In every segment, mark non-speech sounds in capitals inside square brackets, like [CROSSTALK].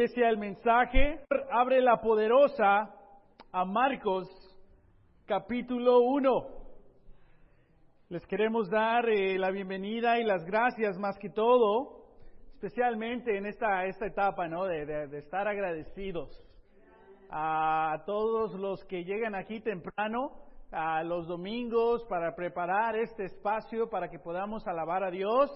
Ese el mensaje. Abre la poderosa a Marcos capítulo 1. Les queremos dar eh, la bienvenida y las gracias más que todo, especialmente en esta, esta etapa ¿no? de estar agradecidos a todos los que llegan aquí temprano, a los domingos, para preparar este espacio para que podamos alabar a Dios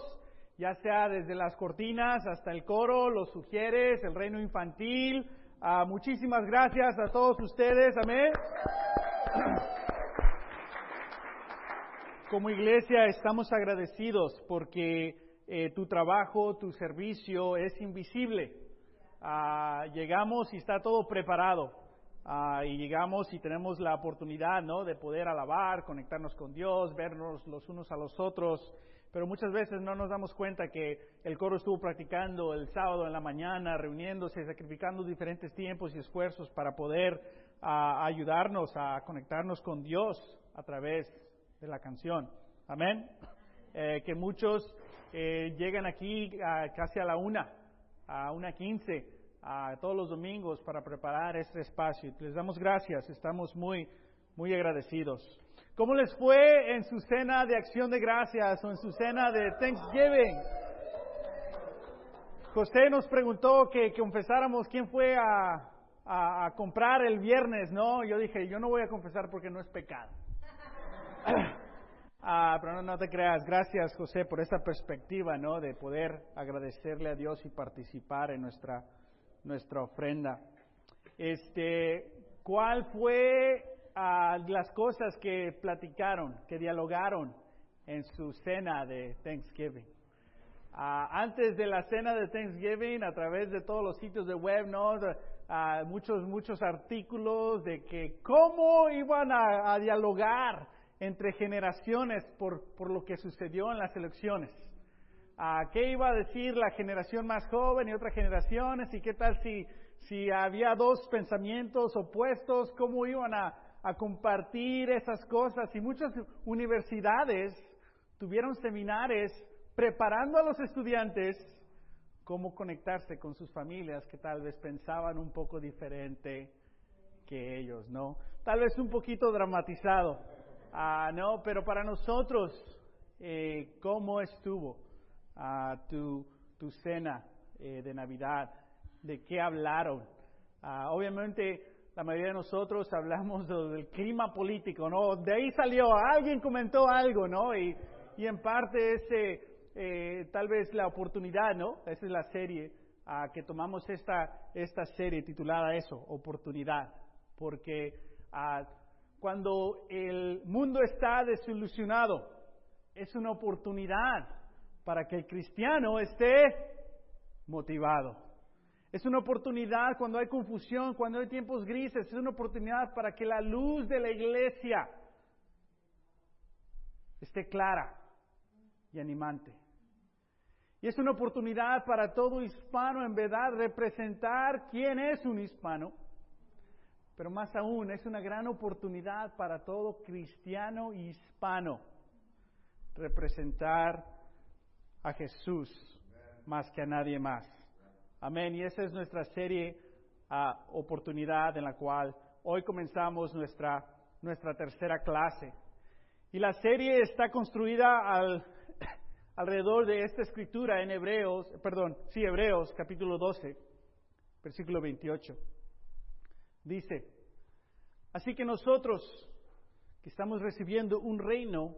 ya sea desde las cortinas hasta el coro, los sugieres, el reino infantil. Ah, muchísimas gracias a todos ustedes, amén. Como iglesia estamos agradecidos porque eh, tu trabajo, tu servicio es invisible. Ah, llegamos y está todo preparado. Ah, y llegamos y tenemos la oportunidad ¿no? de poder alabar, conectarnos con Dios, vernos los unos a los otros pero muchas veces no nos damos cuenta que el coro estuvo practicando el sábado en la mañana, reuniéndose, sacrificando diferentes tiempos y esfuerzos para poder ayudarnos a conectarnos con Dios a través de la canción. Amén. Eh, que muchos eh, llegan aquí casi a la una, a una quince, a todos los domingos para preparar este espacio. Les damos gracias, estamos muy, muy agradecidos. ¿Cómo les fue en su cena de acción de gracias o en su cena de Thanksgiving? José nos preguntó que confesáramos quién fue a, comprar el viernes, ¿no? Yo dije, yo no voy a confesar porque no es pecado. [CLEARS THROAT] ah, pero no, no, te creas. Gracias, José, por esa perspectiva, ¿no? De poder agradecerle a Dios y participar en nuestra, nuestra ofrenda. Este, ¿cuál fue a las cosas que platicaron, que dialogaron en su cena de Thanksgiving. antes de la cena de Thanksgiving, a través de todos los sitios de web, ¿no? muchos, muchos artículos de que cómo iban a, dialogar entre generaciones por, por, lo que sucedió en las elecciones. ¿Qué iba a decir la generación más joven y otras generaciones? ¿Y qué tal si, si había dos pensamientos opuestos? ¿Cómo iban a, a compartir esas cosas y muchas universidades tuvieron seminarios preparando a los estudiantes cómo conectarse con sus familias que tal vez pensaban un poco diferente que ellos, ¿no? Tal vez un poquito dramatizado, ah, ¿no? Pero para nosotros, eh, ¿cómo estuvo ah, tu, tu, cena eh, de Navidad? ¿De qué hablaron? Ah, obviamente la mayoría de nosotros hablamos del clima político, ¿no? De ahí salió, alguien comentó algo, ¿no? Y, y en parte ese, eh, tal vez la oportunidad, ¿no? Esa es la serie, a que tomamos esta, esta serie titulada eso, oportunidad. Porque ah, cuando el mundo está desilusionado, es una oportunidad para que el cristiano esté motivado. Es una oportunidad cuando hay confusión, cuando hay tiempos grises, es una oportunidad para que la luz de la iglesia esté clara y animante. Y es una oportunidad para todo hispano en verdad representar quién es un hispano. Pero más aún, es una gran oportunidad para todo cristiano hispano representar a Jesús más que a nadie más. Amén. Y esa es nuestra serie uh, oportunidad en la cual hoy comenzamos nuestra, nuestra tercera clase. Y la serie está construida al, [COUGHS] alrededor de esta escritura en Hebreos, perdón, sí, Hebreos capítulo 12, versículo 28. Dice, así que nosotros que estamos recibiendo un reino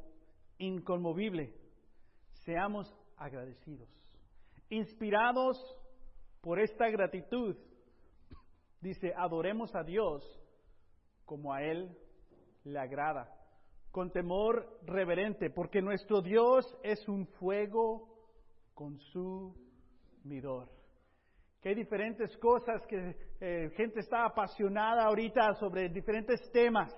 inconmovible, seamos agradecidos, inspirados por esta gratitud, dice, adoremos a Dios como a Él le agrada, con temor reverente, porque nuestro Dios es un fuego consumidor. Que hay diferentes cosas que eh, gente está apasionada ahorita sobre diferentes temas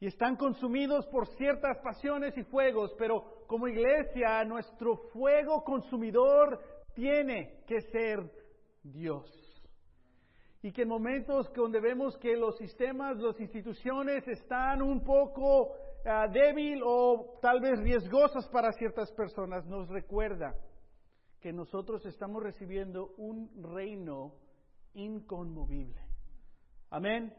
y están consumidos por ciertas pasiones y fuegos, pero como iglesia nuestro fuego consumidor tiene que ser Dios. Y que en momentos donde vemos que los sistemas, las instituciones están un poco uh, débil o tal vez riesgosas para ciertas personas, nos recuerda que nosotros estamos recibiendo un reino inconmovible. Amén.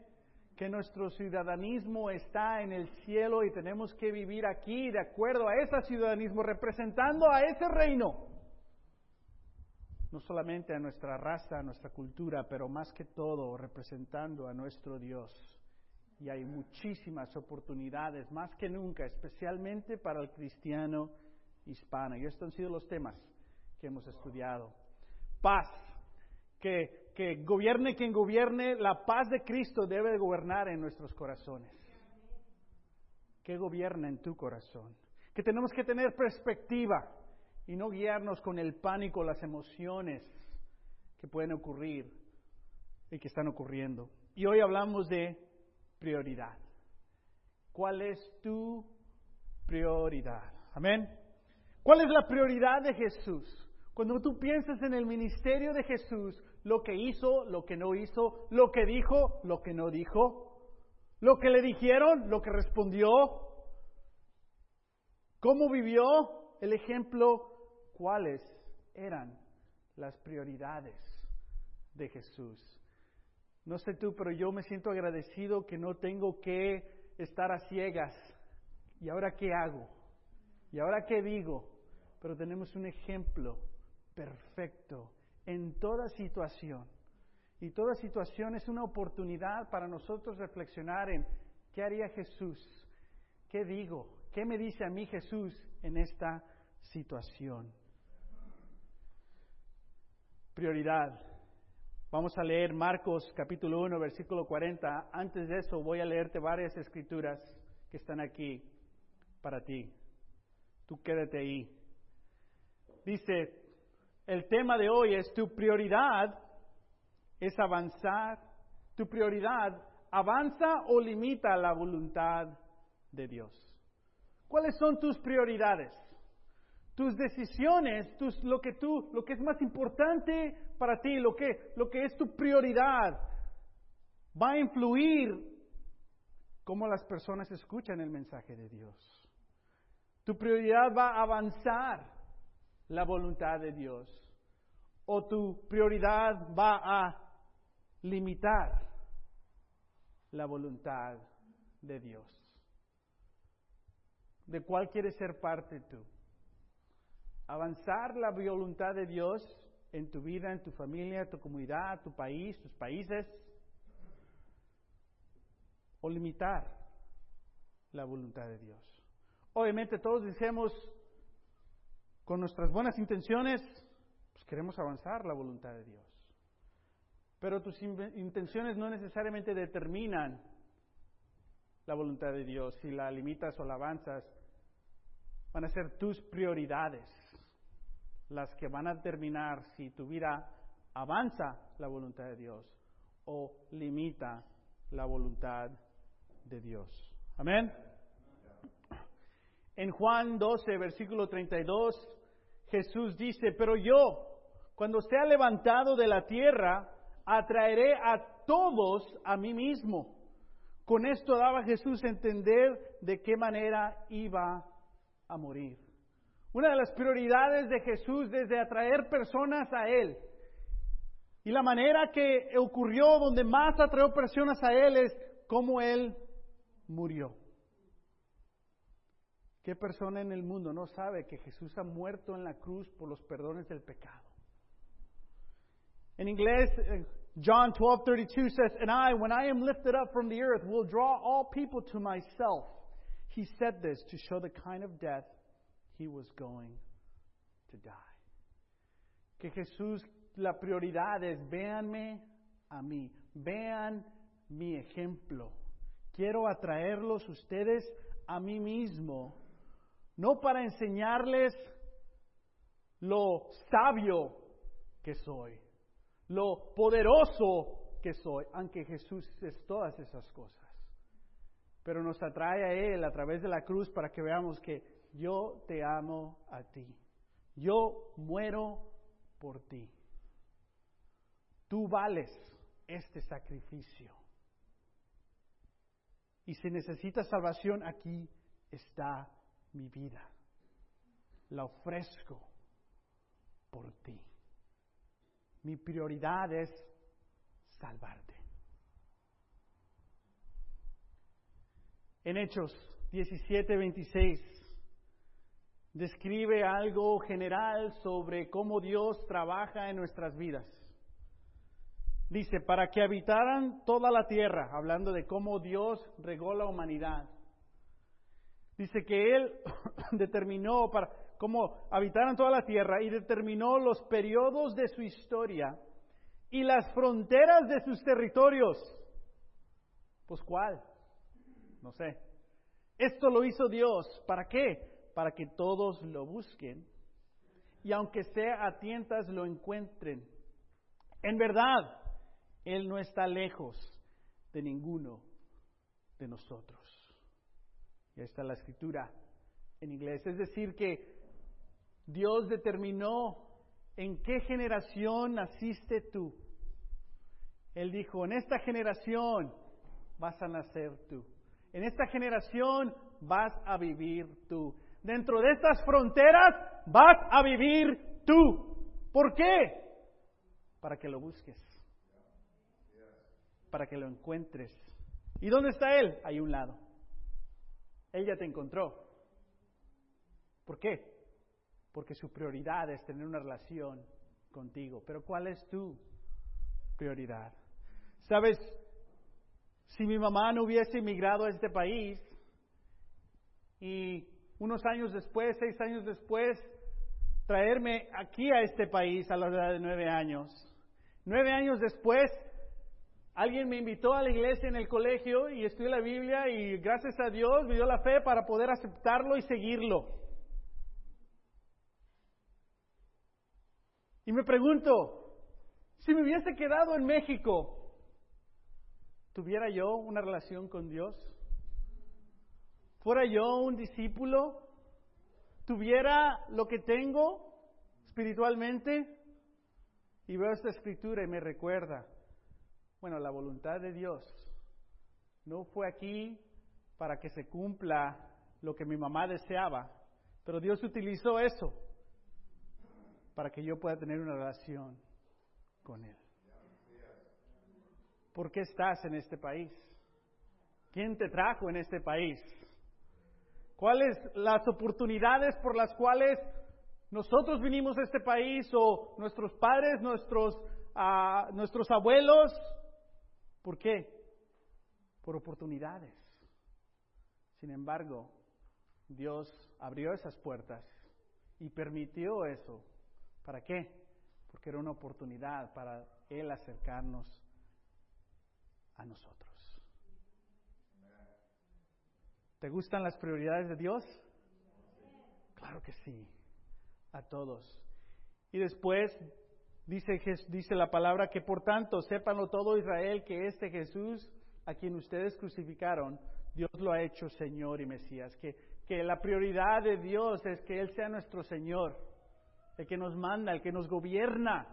Que nuestro ciudadanismo está en el cielo y tenemos que vivir aquí de acuerdo a ese ciudadanismo, representando a ese reino. No solamente a nuestra raza, a nuestra cultura, pero más que todo representando a nuestro Dios. Y hay muchísimas oportunidades, más que nunca, especialmente para el cristiano hispano. Y estos han sido los temas que hemos estudiado. Paz, que, que gobierne quien gobierne, la paz de Cristo debe gobernar en nuestros corazones. Que gobierna en tu corazón. Que tenemos que tener perspectiva y no guiarnos con el pánico, las emociones que pueden ocurrir y que están ocurriendo. Y hoy hablamos de prioridad. ¿Cuál es tu prioridad? Amén. ¿Cuál es la prioridad de Jesús? Cuando tú piensas en el ministerio de Jesús, lo que hizo, lo que no hizo, lo que dijo, lo que no dijo, lo que le dijeron, lo que respondió, cómo vivió, el ejemplo, cuáles eran las prioridades de Jesús. No sé tú, pero yo me siento agradecido que no tengo que estar a ciegas. ¿Y ahora qué hago? ¿Y ahora qué digo? Pero tenemos un ejemplo perfecto en toda situación. Y toda situación es una oportunidad para nosotros reflexionar en qué haría Jesús, qué digo, qué me dice a mí Jesús en esta situación. Prioridad. Vamos a leer Marcos capítulo 1, versículo 40. Antes de eso voy a leerte varias escrituras que están aquí para ti. Tú quédate ahí. Dice, el tema de hoy es tu prioridad es avanzar. Tu prioridad avanza o limita la voluntad de Dios. ¿Cuáles son tus prioridades? Tus decisiones, lo que tú, lo que es más importante para ti, lo que, lo que es tu prioridad, va a influir cómo las personas escuchan el mensaje de Dios. Tu prioridad va a avanzar la voluntad de Dios o tu prioridad va a limitar la voluntad de Dios. ¿De cuál quieres ser parte tú? ¿Avanzar la voluntad de Dios en tu vida, en tu familia, tu comunidad, tu país, tus países? ¿O limitar la voluntad de Dios? Obviamente todos decimos con nuestras buenas intenciones, pues queremos avanzar la voluntad de Dios. Pero tus intenciones no necesariamente determinan la voluntad de Dios. Si la limitas o la avanzas, van a ser tus prioridades las que van a determinar si tu vida avanza la voluntad de Dios o limita la voluntad de Dios. Amén. En Juan 12, versículo 32, Jesús dice, pero yo, cuando sea levantado de la tierra, atraeré a todos a mí mismo. Con esto daba Jesús entender de qué manera iba a morir. Una de las prioridades de Jesús desde atraer personas a Él. Y la manera que ocurrió donde más atrajo personas a Él es cómo Él murió. ¿Qué persona en el mundo no sabe que Jesús ha muerto en la cruz por los perdones del pecado? En inglés, eh, John 12:32 says, "And I, when I am lifted up from the earth, will draw all people to myself." He said this to show the kind of death he was going to die. Que Jesús, la prioridad es, véanme a mí, vean mi ejemplo. Quiero atraerlos ustedes a mí mismo no para enseñarles lo sabio que soy, lo poderoso que soy, aunque Jesús es todas esas cosas. Pero nos atrae a Él a través de la cruz para que veamos que yo te amo a ti. Yo muero por ti. Tú vales este sacrificio. Y si necesitas salvación, aquí está mi vida. La ofrezco por ti. Mi prioridad es salvarte. En Hechos 17, 26 describe algo general sobre cómo Dios trabaja en nuestras vidas. Dice, para que habitaran toda la tierra, hablando de cómo Dios regó la humanidad. Dice que Él [COUGHS] determinó para cómo habitaran toda la tierra y determinó los periodos de su historia y las fronteras de sus territorios. Pues cuál? No sé. Esto lo hizo Dios. ¿Para qué? Para que todos lo busquen y aunque sea a tientas lo encuentren. En verdad, Él no está lejos de ninguno de nosotros. Y está la escritura en inglés. Es decir, que Dios determinó en qué generación naciste tú. Él dijo, en esta generación vas a nacer tú. En esta generación vas a vivir tú. Dentro de estas fronteras vas a vivir tú. ¿Por qué? Para que lo busques. Para que lo encuentres. ¿Y dónde está Él? Hay un lado. Él ya te encontró. ¿Por qué? Porque su prioridad es tener una relación contigo. Pero ¿cuál es tu prioridad? Sabes, si mi mamá no hubiese emigrado a este país y unos años después, seis años después, traerme aquí a este país a la edad de nueve años, nueve años después, alguien me invitó a la iglesia en el colegio y estudié la Biblia y gracias a Dios me dio la fe para poder aceptarlo y seguirlo. Y me pregunto, si me hubiese quedado en México, ¿Tuviera yo una relación con Dios? ¿Fuera yo un discípulo? ¿Tuviera lo que tengo espiritualmente? Y veo esta escritura y me recuerda, bueno, la voluntad de Dios no fue aquí para que se cumpla lo que mi mamá deseaba, pero Dios utilizó eso para que yo pueda tener una relación con Él. ¿Por qué estás en este país? ¿Quién te trajo en este país? ¿Cuáles las oportunidades por las cuales nosotros vinimos a este país o nuestros padres, nuestros, uh, nuestros abuelos? ¿Por qué? Por oportunidades. Sin embargo, Dios abrió esas puertas y permitió eso. ¿Para qué? Porque era una oportunidad para Él acercarnos a nosotros. ¿Te gustan las prioridades de Dios? Claro que sí, a todos. Y después dice, dice la palabra que por tanto sépanlo todo Israel que este Jesús a quien ustedes crucificaron, Dios lo ha hecho Señor y Mesías. Que, que la prioridad de Dios es que Él sea nuestro Señor, el que nos manda, el que nos gobierna,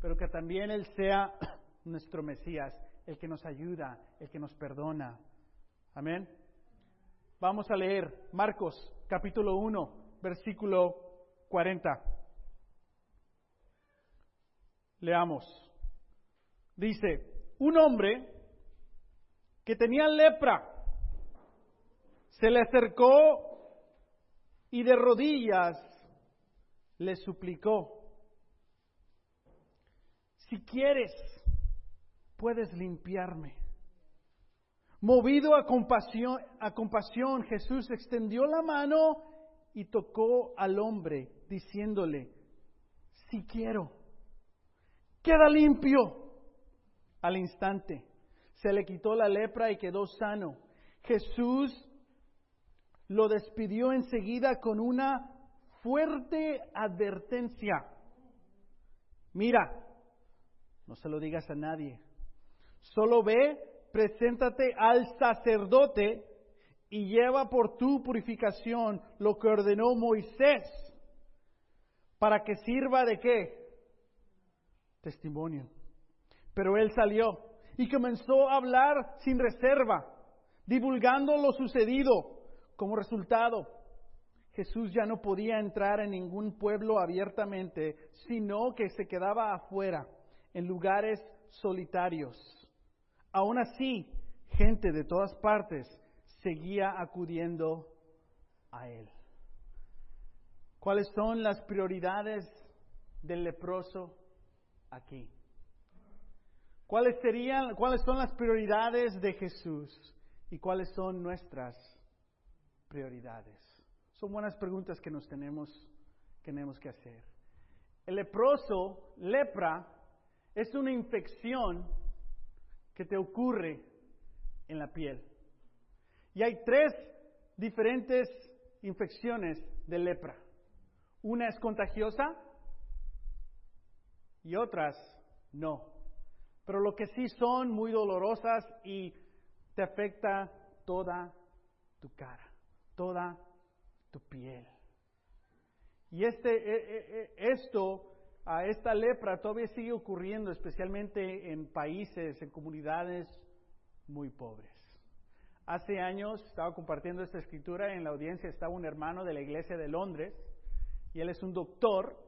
pero que también Él sea [CLEARS THROAT] nuestro Mesías el que nos ayuda, el que nos perdona. Amén. Vamos a leer Marcos capítulo 1, versículo 40. Leamos. Dice, un hombre que tenía lepra se le acercó y de rodillas le suplicó, si quieres, puedes limpiarme. Movido a compasión, a compasión, Jesús extendió la mano y tocó al hombre, diciéndole, si quiero, queda limpio. Al instante se le quitó la lepra y quedó sano. Jesús lo despidió enseguida con una fuerte advertencia. Mira, no se lo digas a nadie, Solo ve, preséntate al sacerdote y lleva por tu purificación lo que ordenó Moisés, para que sirva de qué? Testimonio. Pero él salió y comenzó a hablar sin reserva, divulgando lo sucedido. Como resultado, Jesús ya no podía entrar en ningún pueblo abiertamente, sino que se quedaba afuera, en lugares solitarios. Aún así, gente de todas partes seguía acudiendo a él. ¿Cuáles son las prioridades del leproso aquí? ¿Cuáles serían, cuáles son las prioridades de Jesús y cuáles son nuestras prioridades? Son buenas preguntas que nos tenemos, tenemos que hacer. El leproso, lepra, es una infección que te ocurre en la piel. Y hay tres diferentes infecciones de lepra. Una es contagiosa y otras no. Pero lo que sí son muy dolorosas y te afecta toda tu cara, toda tu piel. Y este, e, e, e, esto, a esta lepra todavía sigue ocurriendo, especialmente en países, en comunidades muy pobres. Hace años estaba compartiendo esta escritura, en la audiencia estaba un hermano de la iglesia de Londres, y él es un doctor,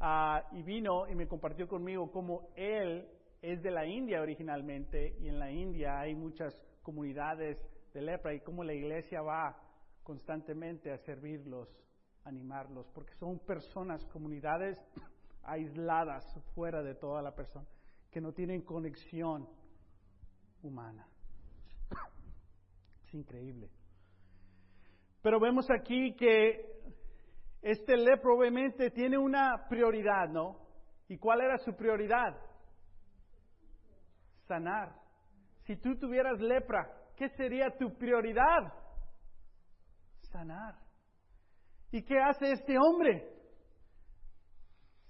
uh, [CLEARS THROAT] y vino y me compartió conmigo cómo él es de la India originalmente, y en la India hay muchas comunidades de lepra, y cómo la iglesia va constantemente a servirlos animarlos, porque son personas, comunidades [CLEARS THROAT] aisladas fuera de toda la persona, que no tienen conexión humana. Es increíble. Pero vemos aquí que este lepro obviamente tiene una prioridad, ¿no? ¿Y cuál era su prioridad? Sanar. Si tú tuvieras lepra, ¿qué sería tu prioridad? Sanar. ¿Y qué hace este hombre?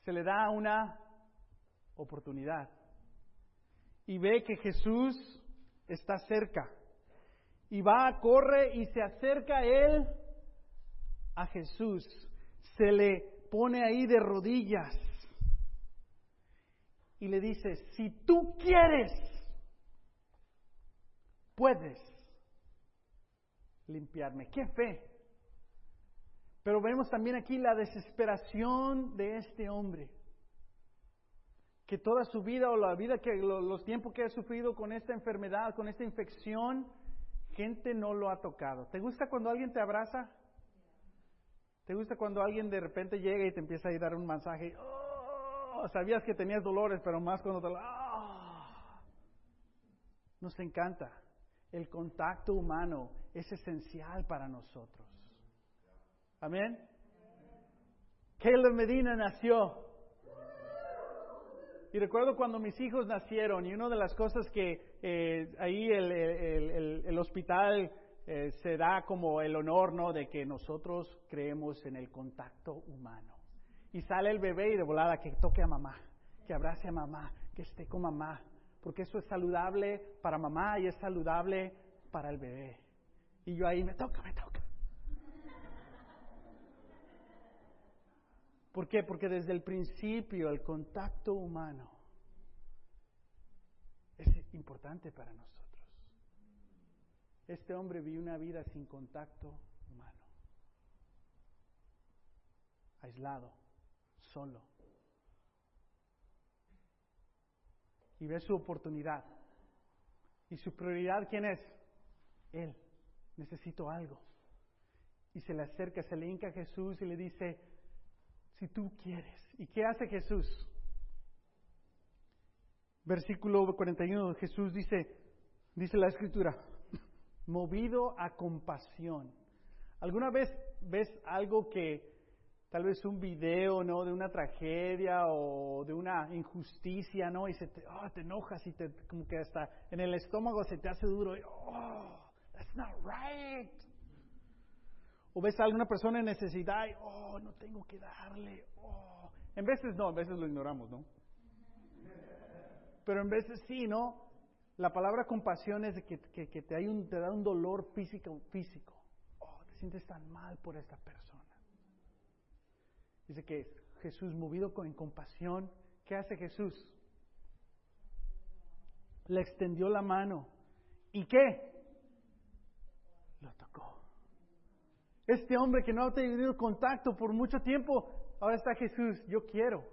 Se le da una oportunidad y ve que Jesús está cerca. Y va, corre y se acerca él, a Jesús. Se le pone ahí de rodillas y le dice, si tú quieres, puedes limpiarme. ¿Qué fe? Pero vemos también aquí la desesperación de este hombre, que toda su vida o la vida que los tiempos que ha sufrido con esta enfermedad, con esta infección, gente no lo ha tocado. ¿Te gusta cuando alguien te abraza? ¿Te gusta cuando alguien de repente llega y te empieza a dar un masaje? Oh, sabías que tenías dolores, pero más cuando te lo... Oh. Nos encanta. El contacto humano es esencial para nosotros. Amén. Caleb Medina nació. Y recuerdo cuando mis hijos nacieron y una de las cosas que eh, ahí el, el, el, hospital eh, se da como el honor, ¿no? De que nosotros creemos en el contacto humano. Y sale el bebé y de volada que toque a mamá, que abrace a mamá, que esté con mamá, porque eso es saludable para mamá y es saludable para el bebé. Y yo ahí me toca, me toca. ¿Por qué? Porque desde el principio el contacto humano es importante para nosotros. Este hombre vivió una vida sin contacto humano, aislado, solo. Y ve su oportunidad. ¿Y su prioridad quién es? Él. Necesito algo. Y se le acerca, se le hinca a Jesús y le dice, si tú quieres. ¿Y qué hace Jesús? Versículo 41, Jesús dice, dice la escritura, [LAUGHS] movido a compasión. ¿Alguna vez ves algo que tal vez un video, ¿no? De una tragedia o de una injusticia, ¿no? Y se te, oh, te enojas y te, como que hasta en el estómago se te hace duro. oh, that's not right. O ves a alguna persona en necesidad y, oh, no tengo que darle. Oh. En veces no, en veces lo ignoramos, ¿no? Pero en veces sí, ¿no? La palabra compasión es que, que, un, te da un dolor físico, físico. Oh, te sientes tan mal por esta persona. Dice que Jesús, movido con compasión, ¿qué hace Jesús? Le extendió la mano. ¿Y qué? Lo tocó. Este hombre que no ha tenido contacto por mucho tiempo, ahora está Jesús, yo quiero.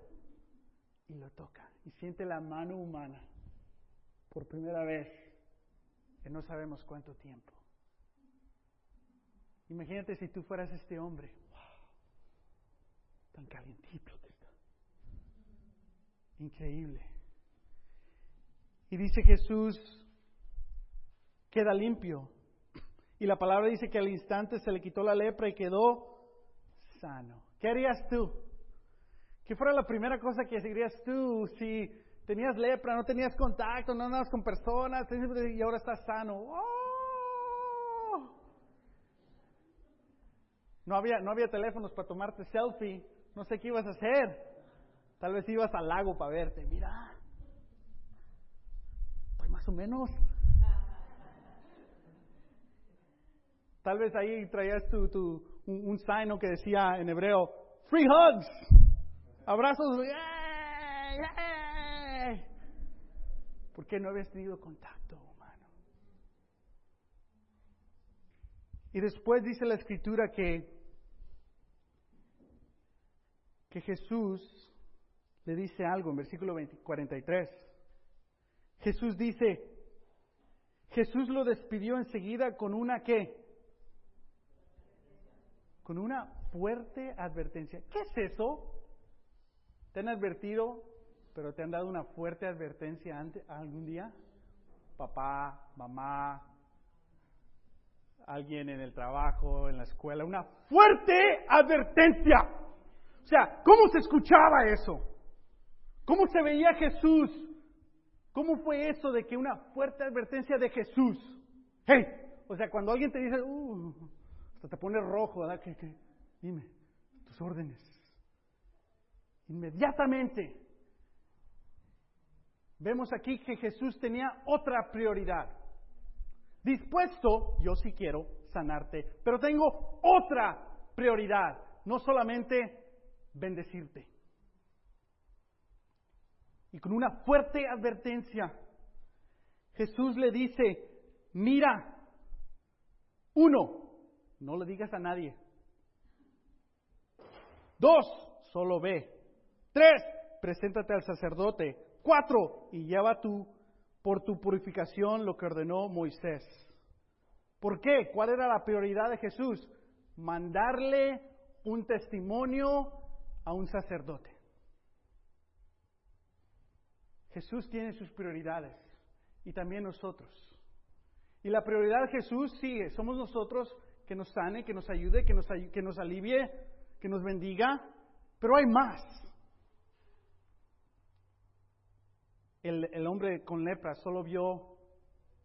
Y lo toca. y siente la mano humana por primera vez en no sabemos cuánto tiempo. Imagínate si tú fueras este hombre. Wow, tan calientito está. Increíble. Y dice Jesús, queda limpio. Y la palabra dice que al instante se le quitó la lepra y quedó sano. ¿Qué harías tú? ¿Qué fuera la primera cosa que harías tú si tenías lepra, no tenías contacto, no andabas con personas y ahora estás sano? ¡Oh! No había, no había teléfonos para tomarte selfie, no sé qué ibas a hacer. Tal vez ibas al lago para verte. Mira, estoy más o menos. Tal vez ahí traías tu, un, signo que decía en hebreo, free hugs, abrazos, porque no habías tenido contacto humano. Y después dice la escritura que, que Jesús le dice algo en versículo 43. Jesús dice, Jesús lo despidió enseguida con una qué? Con una fuerte advertencia. ¿Qué es eso? ¿Te han advertido, pero te han dado una fuerte advertencia antes, algún día? Papá, mamá, alguien en el trabajo, en la escuela, una fuerte advertencia. O sea, ¿cómo se escuchaba eso? ¿Cómo se veía Jesús? ¿Cómo fue eso de que una fuerte advertencia de Jesús? Hey, o sea, cuando alguien te dice, uh, te pone rojo, ¿verdad? ¿Qué, qué? Dime, tus órdenes. Inmediatamente vemos aquí que Jesús tenía otra prioridad. Dispuesto, yo sí quiero sanarte, pero tengo otra prioridad, no solamente bendecirte. Y con una fuerte advertencia, Jesús le dice, mira, uno, no le digas a nadie. Dos, solo ve. Tres, preséntate al sacerdote. Cuatro, y lleva tú por tu purificación lo que ordenó Moisés. ¿Por qué? ¿Cuál era la prioridad de Jesús? Mandarle un testimonio a un sacerdote. Jesús tiene sus prioridades y también nosotros. Y la prioridad de Jesús sigue, somos nosotros que nos sane, que nos ayude, que nos, que nos alivie, que nos bendiga, pero hay más. El, hombre con lepra solo vio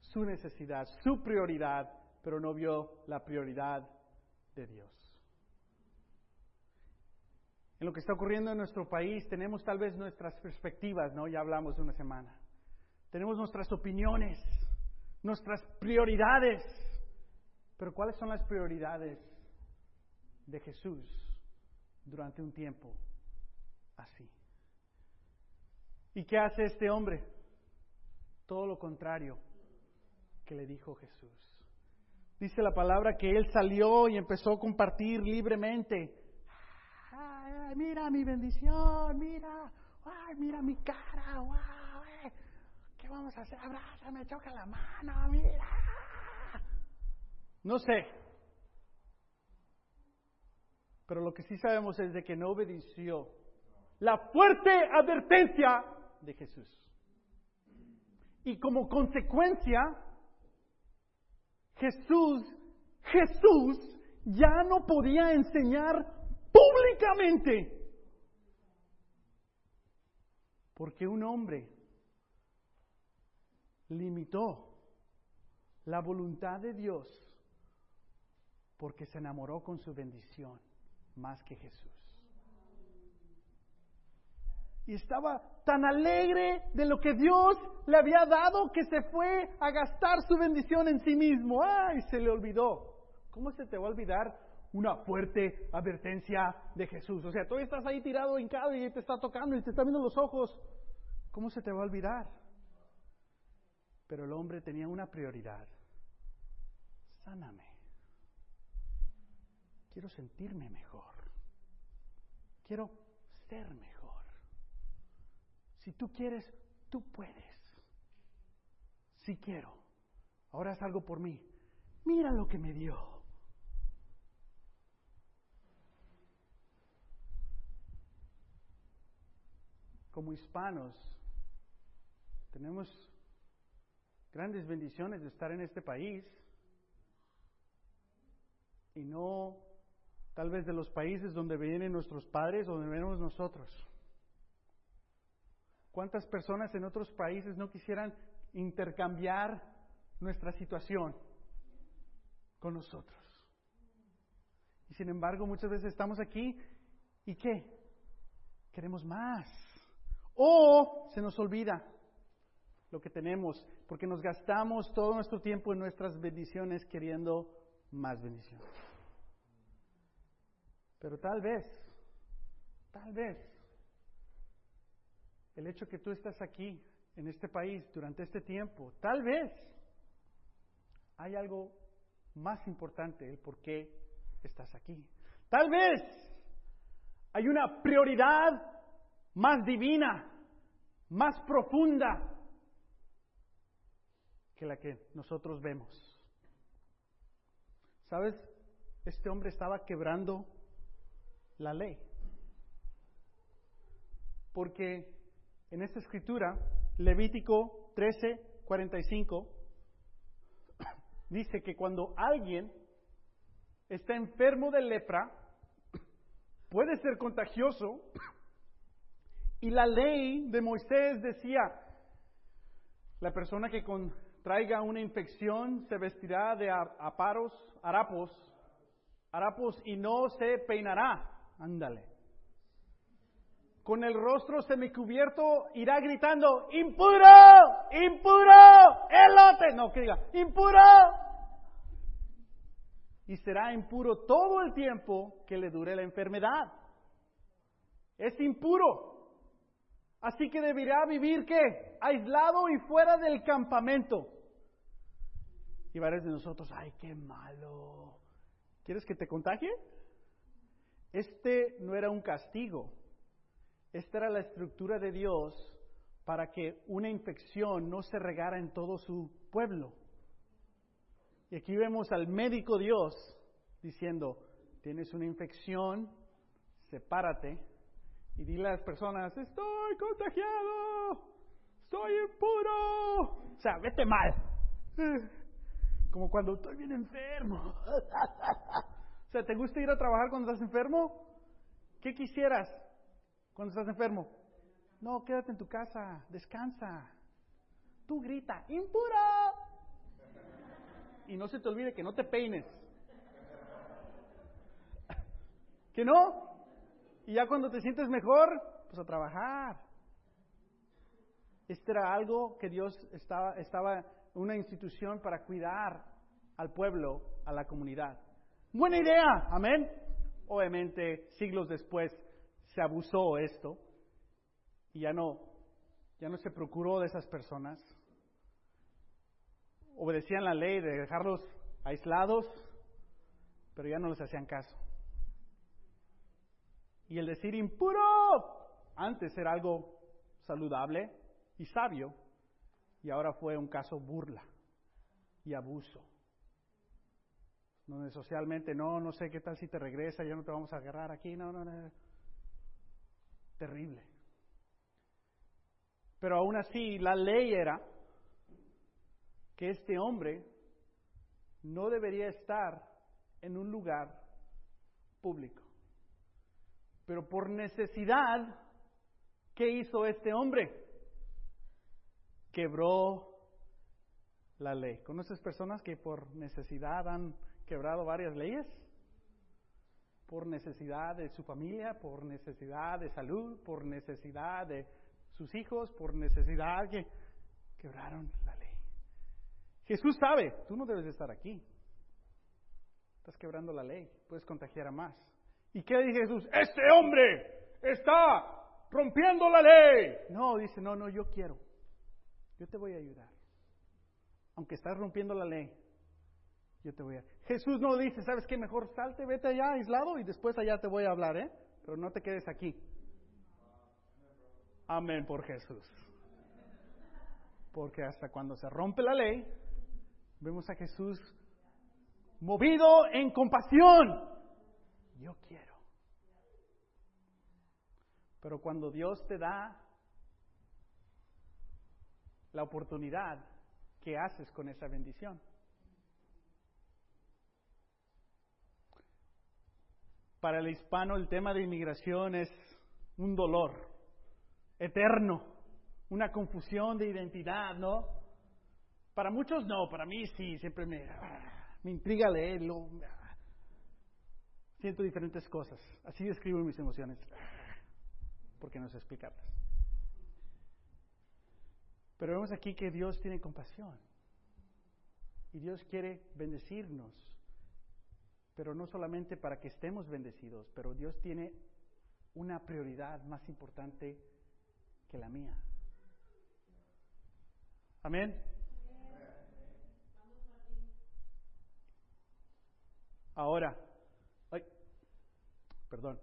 su necesidad, su prioridad, pero no vio la prioridad de Dios. En lo que está ocurriendo en nuestro país tenemos tal vez nuestras perspectivas, ¿no? Ya hablamos de una semana. Tenemos nuestras opiniones, nuestras prioridades. Pero ¿cuáles son las prioridades de Jesús durante un tiempo así? ¿Y qué hace este hombre? Todo lo contrario que le dijo Jesús. Dice la palabra que él salió y empezó a compartir libremente. Mira mi bendición, mira, ay, mira mi cara, wow, eh. ¿qué vamos a hacer? Abrázame, choca la mano, mira. No sé. Pero lo que sí sabemos es de que no obedeció la fuerte advertencia de Jesús. Y como consecuencia, Jesús, Jesús ya no podía enseñar públicamente. Porque un hombre limitó la voluntad de Dios porque se enamoró con su bendición más que Jesús. Y estaba tan alegre de lo que Dios le había dado que se fue a gastar su bendición en sí mismo. ¡Ay! Se le olvidó. ¿Cómo se te va a olvidar una fuerte advertencia de Jesús? O sea, tú estás ahí tirado, hincado y te está tocando y te está viendo los ojos. ¿Cómo se te va a olvidar? Pero el hombre tenía una prioridad. Sáname. Quiero sentirme mejor. Quiero ser mejor. Si tú quieres, tú puedes. Si quiero. Ahora haz algo por mí. Mira lo que me dio. Como hispanos, tenemos grandes bendiciones de estar en este país y no tal vez de los países donde vienen nuestros padres o donde venimos nosotros. ¿Cuántas personas en otros países no quisieran intercambiar nuestra situación con nosotros? Y sin embargo, muchas veces estamos aquí y ¿qué? Queremos más. O se nos olvida lo que tenemos, porque nos gastamos todo nuestro tiempo en nuestras bendiciones queriendo más bendiciones. Pero tal vez, tal vez, el hecho que tú estás aquí, en este país, durante este tiempo, tal vez hay algo más importante, el por qué estás aquí. Tal vez hay una prioridad más divina, más profunda que la que nosotros vemos. ¿Sabes? Este hombre estaba quebrando la ley. Porque en esta escritura, Levítico 13, 45, dice que cuando alguien está enfermo de lepra, puede ser contagioso, y la ley de Moisés decía, la persona que contraiga una infección se vestirá de aparos, harapos, harapos y no se peinará. Ándale. Con el rostro semicubierto irá gritando, impuro, impuro, elote. No, que diga, impuro. Y será impuro todo el tiempo que le dure la enfermedad. Es impuro. Así que deberá vivir qué? Aislado y fuera del campamento. Y varios de nosotros, ay, qué malo. ¿Quieres que te contagie? Este no era un castigo, esta era la estructura de Dios para que una infección no se regara en todo su pueblo. Y aquí vemos al médico Dios diciendo, tienes una infección, sepárate y dile a las personas, estoy contagiado, estoy impuro. O sea, vete mal. [LAUGHS] Como cuando estoy bien enfermo. [LAUGHS] O sea, ¿te gusta ir a trabajar cuando estás enfermo? ¿Qué quisieras cuando estás enfermo? No, quédate en tu casa, descansa. Tú grita, impuro. Y no se te olvide que no te peines. ¿Que no? Y ya cuando te sientes mejor, pues a trabajar. Este era algo que Dios estaba, estaba una institución para cuidar al pueblo, a la comunidad. Buena idea, amén. Obviamente, siglos después se abusó esto y ya no, ya no se procuró de esas personas. Obedecían la ley de dejarlos aislados, pero ya no les hacían caso. Y el decir impuro antes era algo saludable y sabio, y ahora fue un caso burla y abuso donde socialmente, no, no sé qué tal si te regresa, ya no te vamos a agarrar aquí, no, no, no. Terrible. Pero aún así, la ley era que este hombre no debería estar en un lugar público. Pero por necesidad, ¿qué hizo este hombre? Quebró la ley. ¿Conoces personas que por necesidad han quebrado varias leyes por necesidad de su familia, por necesidad de salud, por necesidad de sus hijos, por necesidad que quebraron la ley. Jesús sabe, tú no debes estar aquí. Estás quebrando la ley, puedes contagiar a más. ¿Y qué dice Jesús? Este hombre está rompiendo la ley. No, dice, no, no, yo quiero. Yo te voy a ayudar. Aunque estás rompiendo la ley, yo te voy a... Jesús no dice, ¿sabes qué? Mejor salte, vete allá aislado y después allá te voy a hablar, ¿eh? Pero no te quedes aquí. Amén por Jesús. Porque hasta cuando se rompe la ley, vemos a Jesús movido en compasión. Yo quiero. Pero cuando Dios te da la oportunidad, ¿qué haces con esa bendición? Para el hispano el tema de inmigración es un dolor eterno, una confusión de identidad, ¿no? Para muchos no, para mí sí, siempre me, me intriga leerlo. Siento diferentes cosas. Así describo mis emociones, porque no sé explicarlas. Pero vemos aquí que Dios tiene compasión y Dios quiere bendecirnos pero no solamente para que estemos bendecidos, pero Dios tiene una prioridad más importante que la mía. Amén. Ahora, ay, perdón.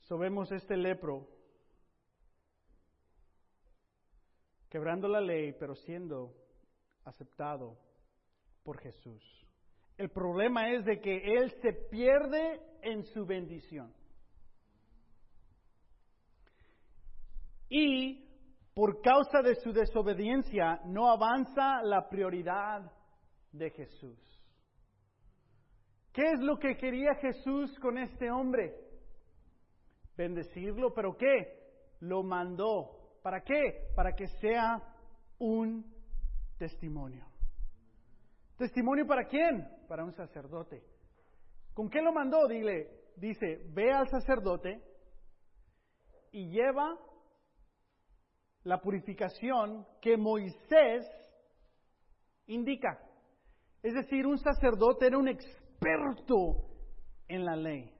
Sobemos este lepro, quebrando la ley, pero siendo aceptado por Jesús. El problema es de que él se pierde en su bendición. Y por causa de su desobediencia no avanza la prioridad de Jesús. ¿Qué es lo que quería Jesús con este hombre? Bendecirlo, pero ¿qué? Lo mandó. ¿Para qué? Para que sea un testimonio. ¿Testimonio para quién? Para un sacerdote. ¿Con qué lo mandó? Dile, dice, ve al sacerdote y lleva la purificación que Moisés indica. Es decir, un sacerdote era un experto en la ley.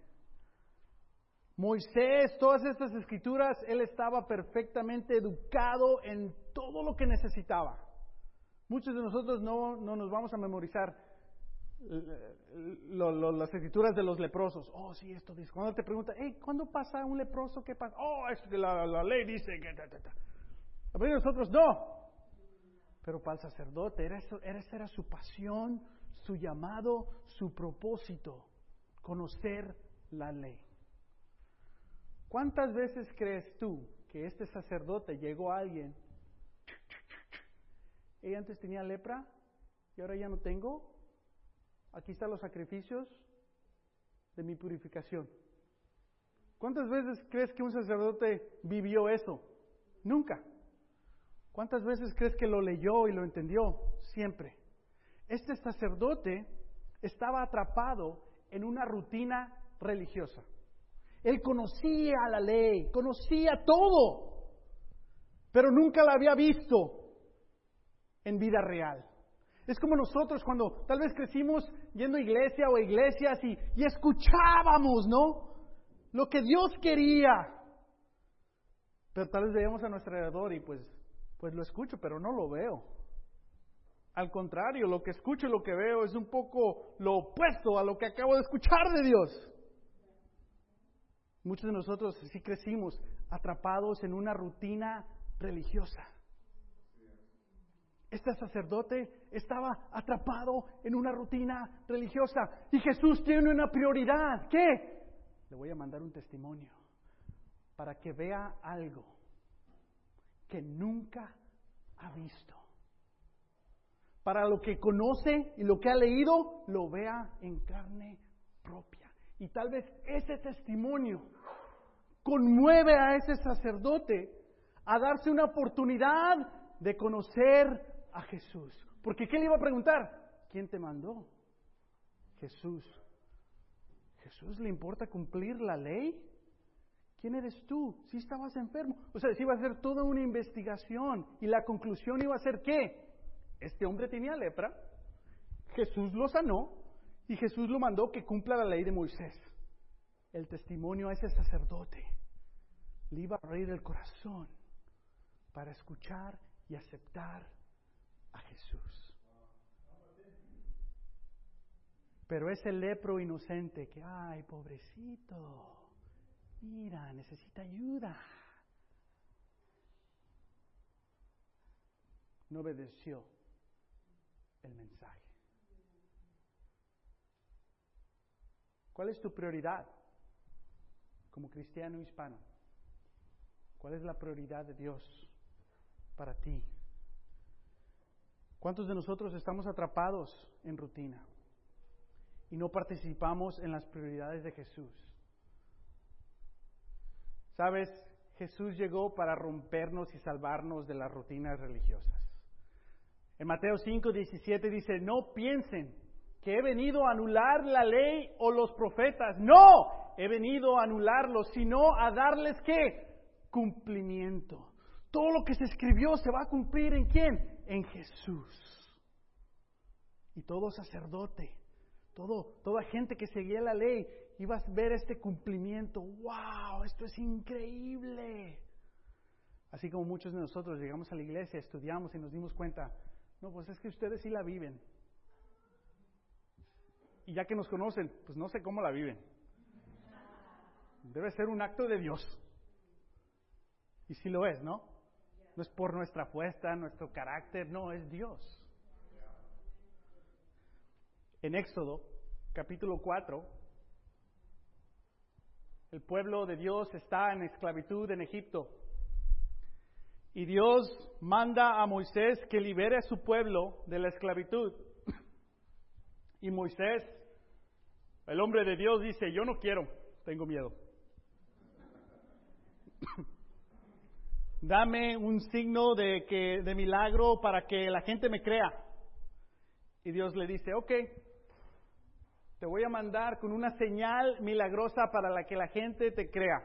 Moisés, todas estas escrituras, él estaba perfectamente educado en todo lo que necesitaba. Muchos de nosotros no, nos vamos a memorizar las escrituras de los leprosos. Oh, sí, esto dice. Cuando te pregunta, hey, ¿cuándo pasa un leproso? ¿Qué pasa? Oh, es que la, ley dice que... A ver, nosotros no. Pero para el sacerdote, era, era, esa era su pasión, su llamado, su propósito, conocer la ley. ¿Cuántas veces crees tú que este sacerdote llegó a alguien ella antes tenía lepra y ahora ya no tengo. Aquí están los sacrificios de mi purificación. ¿Cuántas veces crees que un sacerdote vivió eso? Nunca. ¿Cuántas veces crees que lo leyó y lo entendió? Siempre. Este sacerdote estaba atrapado en una rutina religiosa. Él conocía la ley, conocía todo, pero nunca la había visto en vida real. Es como nosotros cuando tal vez crecimos yendo a iglesia o a iglesias y, escuchábamos, ¿no? Lo que Dios quería. Pero tal vez veíamos a nuestro alrededor y pues, pues lo escucho, pero no lo veo. Al contrario, lo que escucho y lo que veo es un poco lo opuesto a lo que acabo de escuchar de Dios. Muchos de nosotros sí crecimos atrapados en una rutina religiosa. Este sacerdote estaba atrapado en una rutina religiosa y Jesús tiene una prioridad. ¿Qué? Le voy a mandar un testimonio para que vea algo que nunca ha visto. Para lo que conoce y lo que ha leído, lo vea en carne propia. Y tal vez ese testimonio conmueve a ese sacerdote a darse una oportunidad de conocer a Jesús. Porque ¿qué le iba a preguntar? ¿Quién te mandó? Jesús. ¿Jesús le importa cumplir la ley? ¿Quién eres tú? Si estabas enfermo. O sea, si iba a hacer toda una investigación y la conclusión iba a ser que este hombre tenía lepra, Jesús lo sanó y Jesús lo mandó que cumpla la ley de Moisés. El testimonio a ese sacerdote le iba a reír el corazón para escuchar y aceptar a Jesús. Pero ese lepro inocente que, ay, pobrecito, mira, necesita ayuda. No obedeció el mensaje. ¿Cuál es tu prioridad como cristiano hispano? ¿Cuál es la prioridad de Dios para ti? ¿Cuántos de nosotros estamos atrapados en rutina y no participamos en las prioridades de Jesús? Sabes, Jesús llegó para rompernos y salvarnos de las rutinas religiosas. En Mateo 5, 17 dice, no piensen que he venido a anular la ley o los profetas. No, he venido a anularlos, sino a darles qué? Cumplimiento. Todo lo que se escribió se va a cumplir en quién? En Jesús. Y todo sacerdote, todo, toda gente que seguía la ley, iba a ver este cumplimiento. ¡Wow! Esto es increíble. Así como muchos de nosotros llegamos a la iglesia, estudiamos y nos dimos cuenta, no, pues es que ustedes sí la viven. Y ya que nos conocen, pues no sé cómo la viven. Debe ser un acto de Dios. Y sí lo es, ¿no? No es por nuestra fuerza, nuestro carácter, no, es Dios. En Éxodo, capítulo 4, el pueblo de Dios está en esclavitud en Egipto. Y Dios manda a Moisés que libere a su pueblo de la esclavitud. [CLEARS THROAT] Y Moisés, el hombre de Dios, dice, yo no quiero, tengo miedo. [CLEARS THROAT] [LAUGHS] Dame un signo de, que, de milagro para que la gente me crea. Y Dios le dice, ok, te voy a mandar con una señal milagrosa para la que la gente te crea.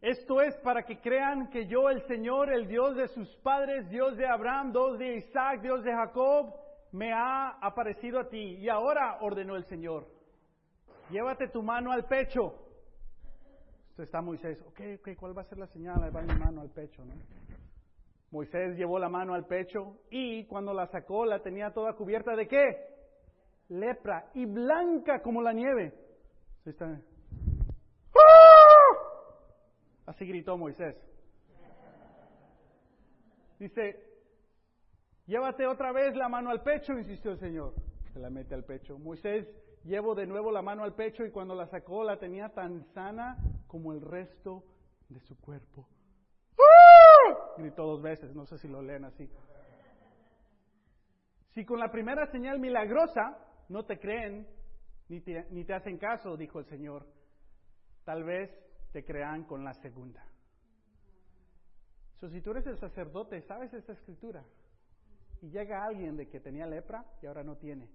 Esto es para que crean que yo, el Señor, el Dios de sus padres, Dios de Abraham, Dios de Isaac, Dios de Jacob, me ha aparecido a ti. Y ahora ordenó el Señor, llévate tu mano al pecho. Está Moisés, ok, ok, ¿cuál va a ser la señal? Ahí va mi mano al pecho, ¿no? Moisés llevó la mano al pecho y cuando la sacó la tenía toda cubierta de qué? Lepra y blanca como la nieve. Está, Así gritó Moisés. Dice, llévate otra vez la mano al pecho, insistió el Señor. Se la mete al pecho. Moisés llevó de nuevo la mano al pecho y cuando la sacó la tenía tan sana como el resto de su cuerpo. Gritó dos veces, no sé si lo leen así. Si con la primera señal milagrosa no te creen ni te, ni te hacen caso, dijo el Señor, tal vez te crean con la segunda. So, si tú eres el sacerdote, sabes esta escritura, y llega alguien de que tenía lepra y ahora no tiene,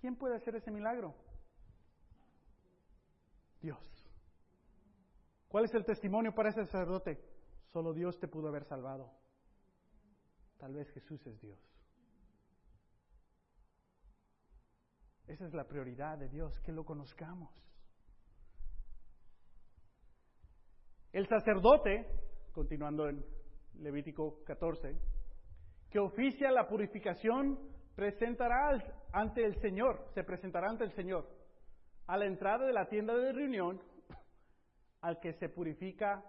¿quién puede hacer ese milagro? Dios. ¿Cuál es el testimonio para ese sacerdote? Solo Dios te pudo haber salvado. Tal vez Jesús es Dios. Esa es la prioridad de Dios, que lo conozcamos. El sacerdote, continuando en Levítico 14, que oficia la purificación, presentará ante el Señor, se presentará ante el Señor, a la entrada de la tienda de reunión, al que se purifica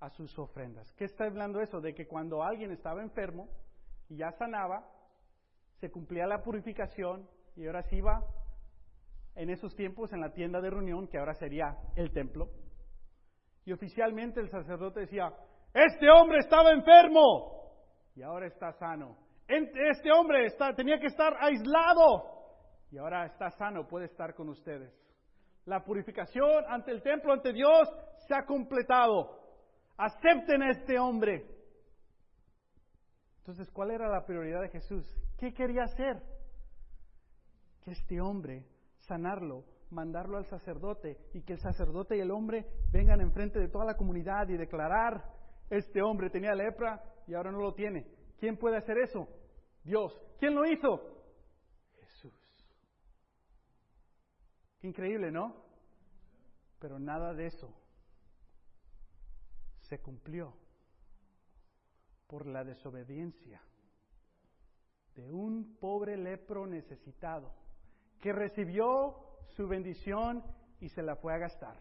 a sus ofrendas. ¿Qué está hablando eso? De que cuando alguien estaba enfermo y ya sanaba, se cumplía la purificación y ahora se iba en esos tiempos en la tienda de reunión, que ahora sería el templo, y oficialmente el sacerdote decía, este hombre estaba enfermo y ahora está sano. Este hombre tenía que estar aislado y ahora está sano, puede estar con ustedes. La purificación ante el templo, ante Dios, se ha completado. Acepten a este hombre. Entonces, ¿cuál era la prioridad de Jesús? ¿Qué quería hacer? Que este hombre, sanarlo, mandarlo al sacerdote y que el sacerdote y el hombre vengan enfrente de toda la comunidad y declarar, este hombre tenía lepra y ahora no lo tiene. ¿Quién puede hacer eso? Dios. ¿Quién lo hizo? Jesús. Qué increíble, ¿no? Pero nada de eso se cumplió por la desobediencia de un pobre lepro necesitado que recibió su bendición y se la fue a gastar.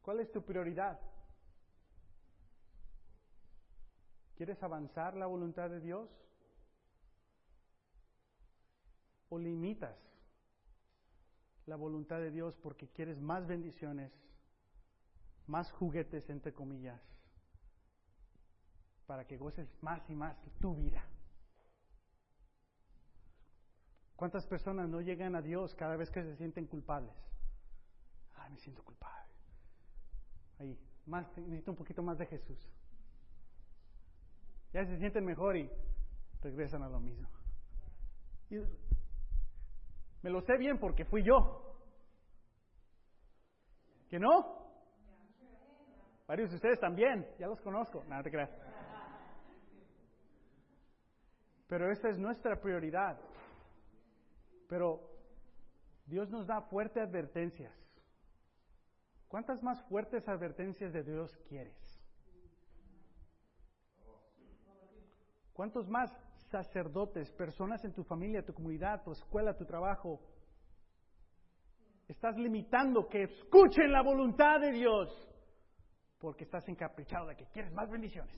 ¿Cuál es tu prioridad? ¿Quieres avanzar la voluntad de Dios? ¿O limitas la voluntad de Dios porque quieres más bendiciones, más juguetes, entre comillas, para que goces más y más tu vida? ¿Cuántas personas no llegan a Dios cada vez que se sienten culpables? Ay, me siento culpable. Ahí, más, necesito un poquito más de Jesús. Ya se sienten mejor y regresan a lo mismo. Me lo sé bien porque fui yo. ¿Que no? Varios de ustedes también, ya los conozco. Nada te creas. Pero esta es nuestra prioridad. Pero Dios nos da fuertes advertencias. ¿Cuántas más fuertes advertencias de Dios quieres? ¿Cuántos más sacerdotes, personas en tu familia, tu comunidad, tu escuela, tu trabajo, estás limitando que escuchen la voluntad de Dios porque estás encaprichado de que quieres más bendiciones?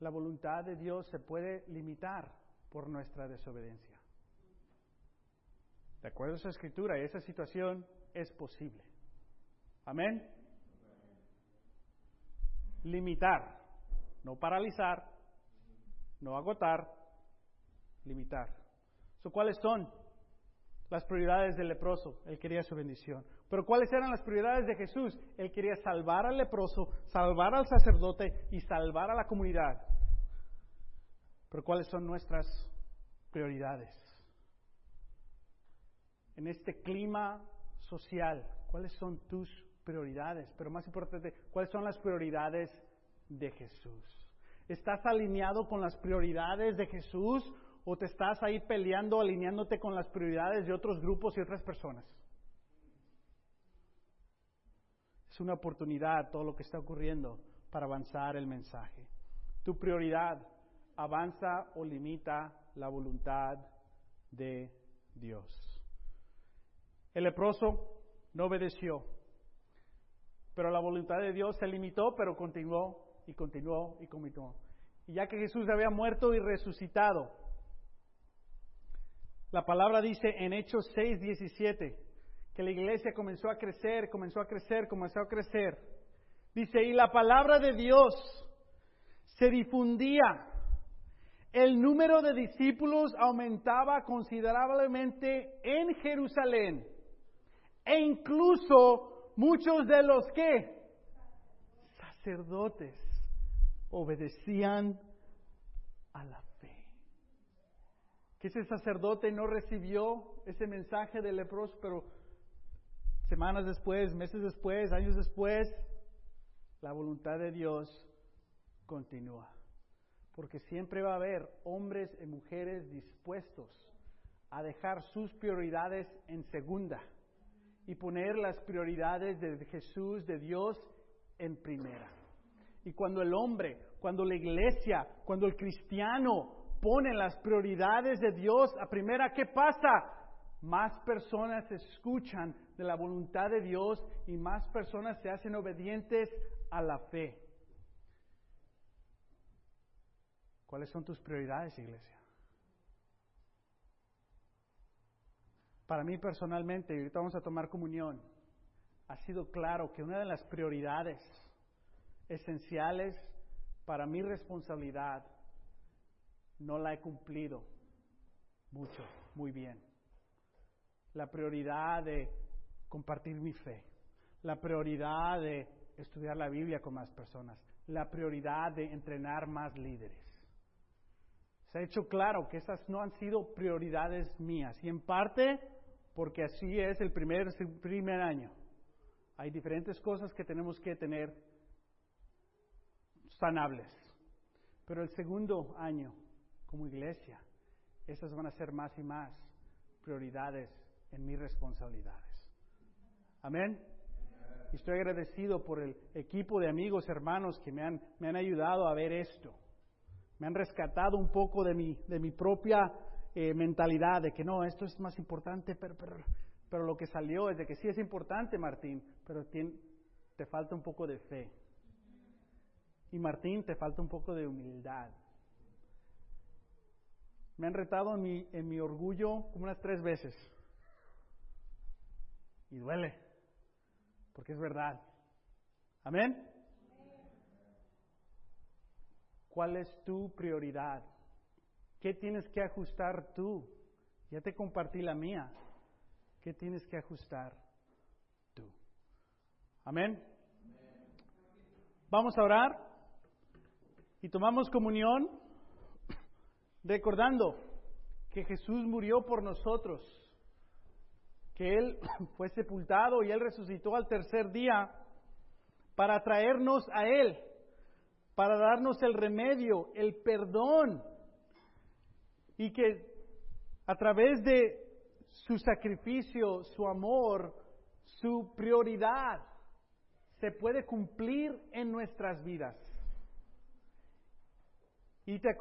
La voluntad de Dios se puede limitar por nuestra desobediencia. De acuerdo a esa escritura, esa situación es posible. Amén limitar, no paralizar, no agotar, limitar. ¿Cuáles son las prioridades del leproso? Él quería su bendición. Pero ¿cuáles eran las prioridades de Jesús? Él quería salvar al leproso, salvar al sacerdote y salvar a la comunidad. Pero ¿cuáles son nuestras prioridades? En este clima social, ¿cuáles son tus prioridades, pero más importante, ¿cuáles son las prioridades de Jesús? ¿Estás alineado con las prioridades de Jesús o te estás ahí peleando, alineándote con las prioridades de otros grupos y otras personas? Es una oportunidad todo lo que está ocurriendo para avanzar el mensaje. Tu prioridad avanza o limita la voluntad de Dios. El leproso no obedeció. Pero la voluntad de Dios se limitó, pero continuó y continuó y continuó. Y ya que Jesús había muerto y resucitado, la palabra dice en Hechos 6, 17, que la iglesia comenzó a crecer, comenzó a crecer, comenzó a crecer. Dice, y la palabra de Dios se difundía. El número de discípulos aumentaba considerablemente en Jerusalén. E incluso muchos de los que sacerdotes obedecían a la fe. Que ese sacerdote no recibió ese mensaje del leproso, pero semanas después, meses después, años después, la voluntad de Dios continúa. Porque siempre va a haber hombres y mujeres dispuestos a dejar sus prioridades en segunda y poner las prioridades de Jesús, de Dios, en primera. Y cuando el hombre, cuando la iglesia, cuando el cristiano pone las prioridades de Dios a primera, ¿qué pasa? Más personas escuchan de la voluntad de Dios y más personas se hacen obedientes a la fe. ¿Cuáles son tus prioridades, iglesia? Para mí personalmente, y ahorita vamos a tomar comunión, ha sido claro que una de las prioridades esenciales para mi responsabilidad no la he cumplido mucho, muy bien. La prioridad de compartir mi fe, la prioridad de estudiar la Biblia con más personas, la prioridad de entrenar más líderes. Se ha hecho claro que esas no han sido prioridades mías y en parte porque así es el primer, primer año. Hay diferentes cosas que tenemos que tener sanables. Pero el segundo año, como iglesia, esas van a ser más y más prioridades en mis responsabilidades. Amén. Y estoy agradecido por el equipo de amigos, hermanos que me han, me han ayudado a ver esto. Me han rescatado un poco de mi, de mi propia eh, mentalidad de que no, esto es más importante, pero, pero, pero, lo que salió es de que sí es importante, Martín, pero te falta un poco de fe. Y Martín, te falta un poco de humildad. Me han retado en mi, en mi orgullo como unas tres veces. Y duele, porque es verdad. Amén. ¿Cuál es tu prioridad? ¿Qué tienes que ajustar tú? Ya te compartí la mía. ¿Qué tienes que ajustar tú? Amén. Vamos a orar y tomamos comunión [CLEARS THROAT] recordando que Jesús murió por nosotros, que Él [CLEARS THROAT] fue sepultado y Él resucitó al tercer día para traernos a Él, para darnos el remedio, el perdón, y que a través de su sacrificio, su amor, su prioridad, se puede cumplir en nuestras vidas. Y te,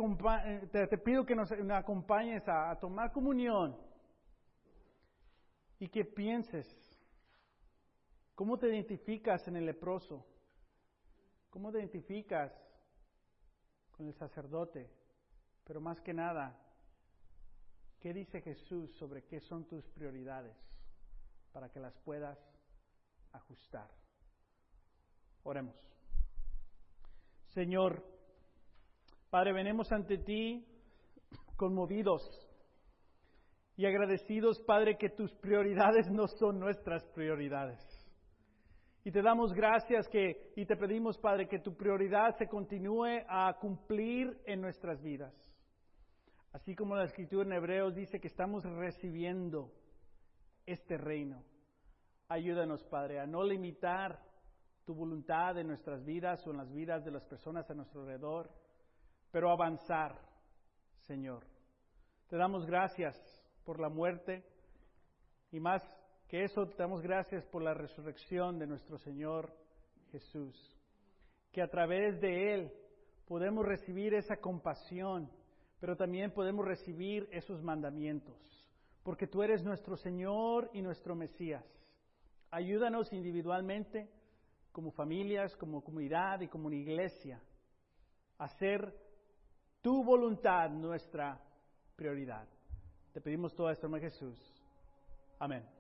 te, pido que nos, acompañes a, a tomar comunión y que pienses cómo te identificas en el leproso, cómo te identificas con el sacerdote, pero más que nada, ¿qué dice Jesús sobre qué son tus prioridades para que las puedas ajustar? Oremos. Señor, Padre, venimos ante ti conmovidos y agradecidos, Padre, que tus prioridades no son nuestras prioridades. Y te damos gracias que, y te pedimos, Padre, que tu prioridad se continúe a cumplir en nuestras vidas. Así como la escritura en Hebreos dice que estamos recibiendo este reino. Ayúdanos, Padre, a no limitar tu voluntad en nuestras vidas o en las vidas de las personas a nuestro alrededor pero avanzar, Señor. Te damos gracias por la muerte y más que eso, te damos gracias por la resurrección de nuestro Señor Jesús, que a través de Él podemos recibir esa compasión, pero también podemos recibir esos mandamientos, porque tú eres nuestro Señor y nuestro Mesías. Ayúdanos individualmente, como familias, como comunidad y como una iglesia, a ser tu voluntad nuestra prioridad. Te pedimos todo esto en Jesús. Amén.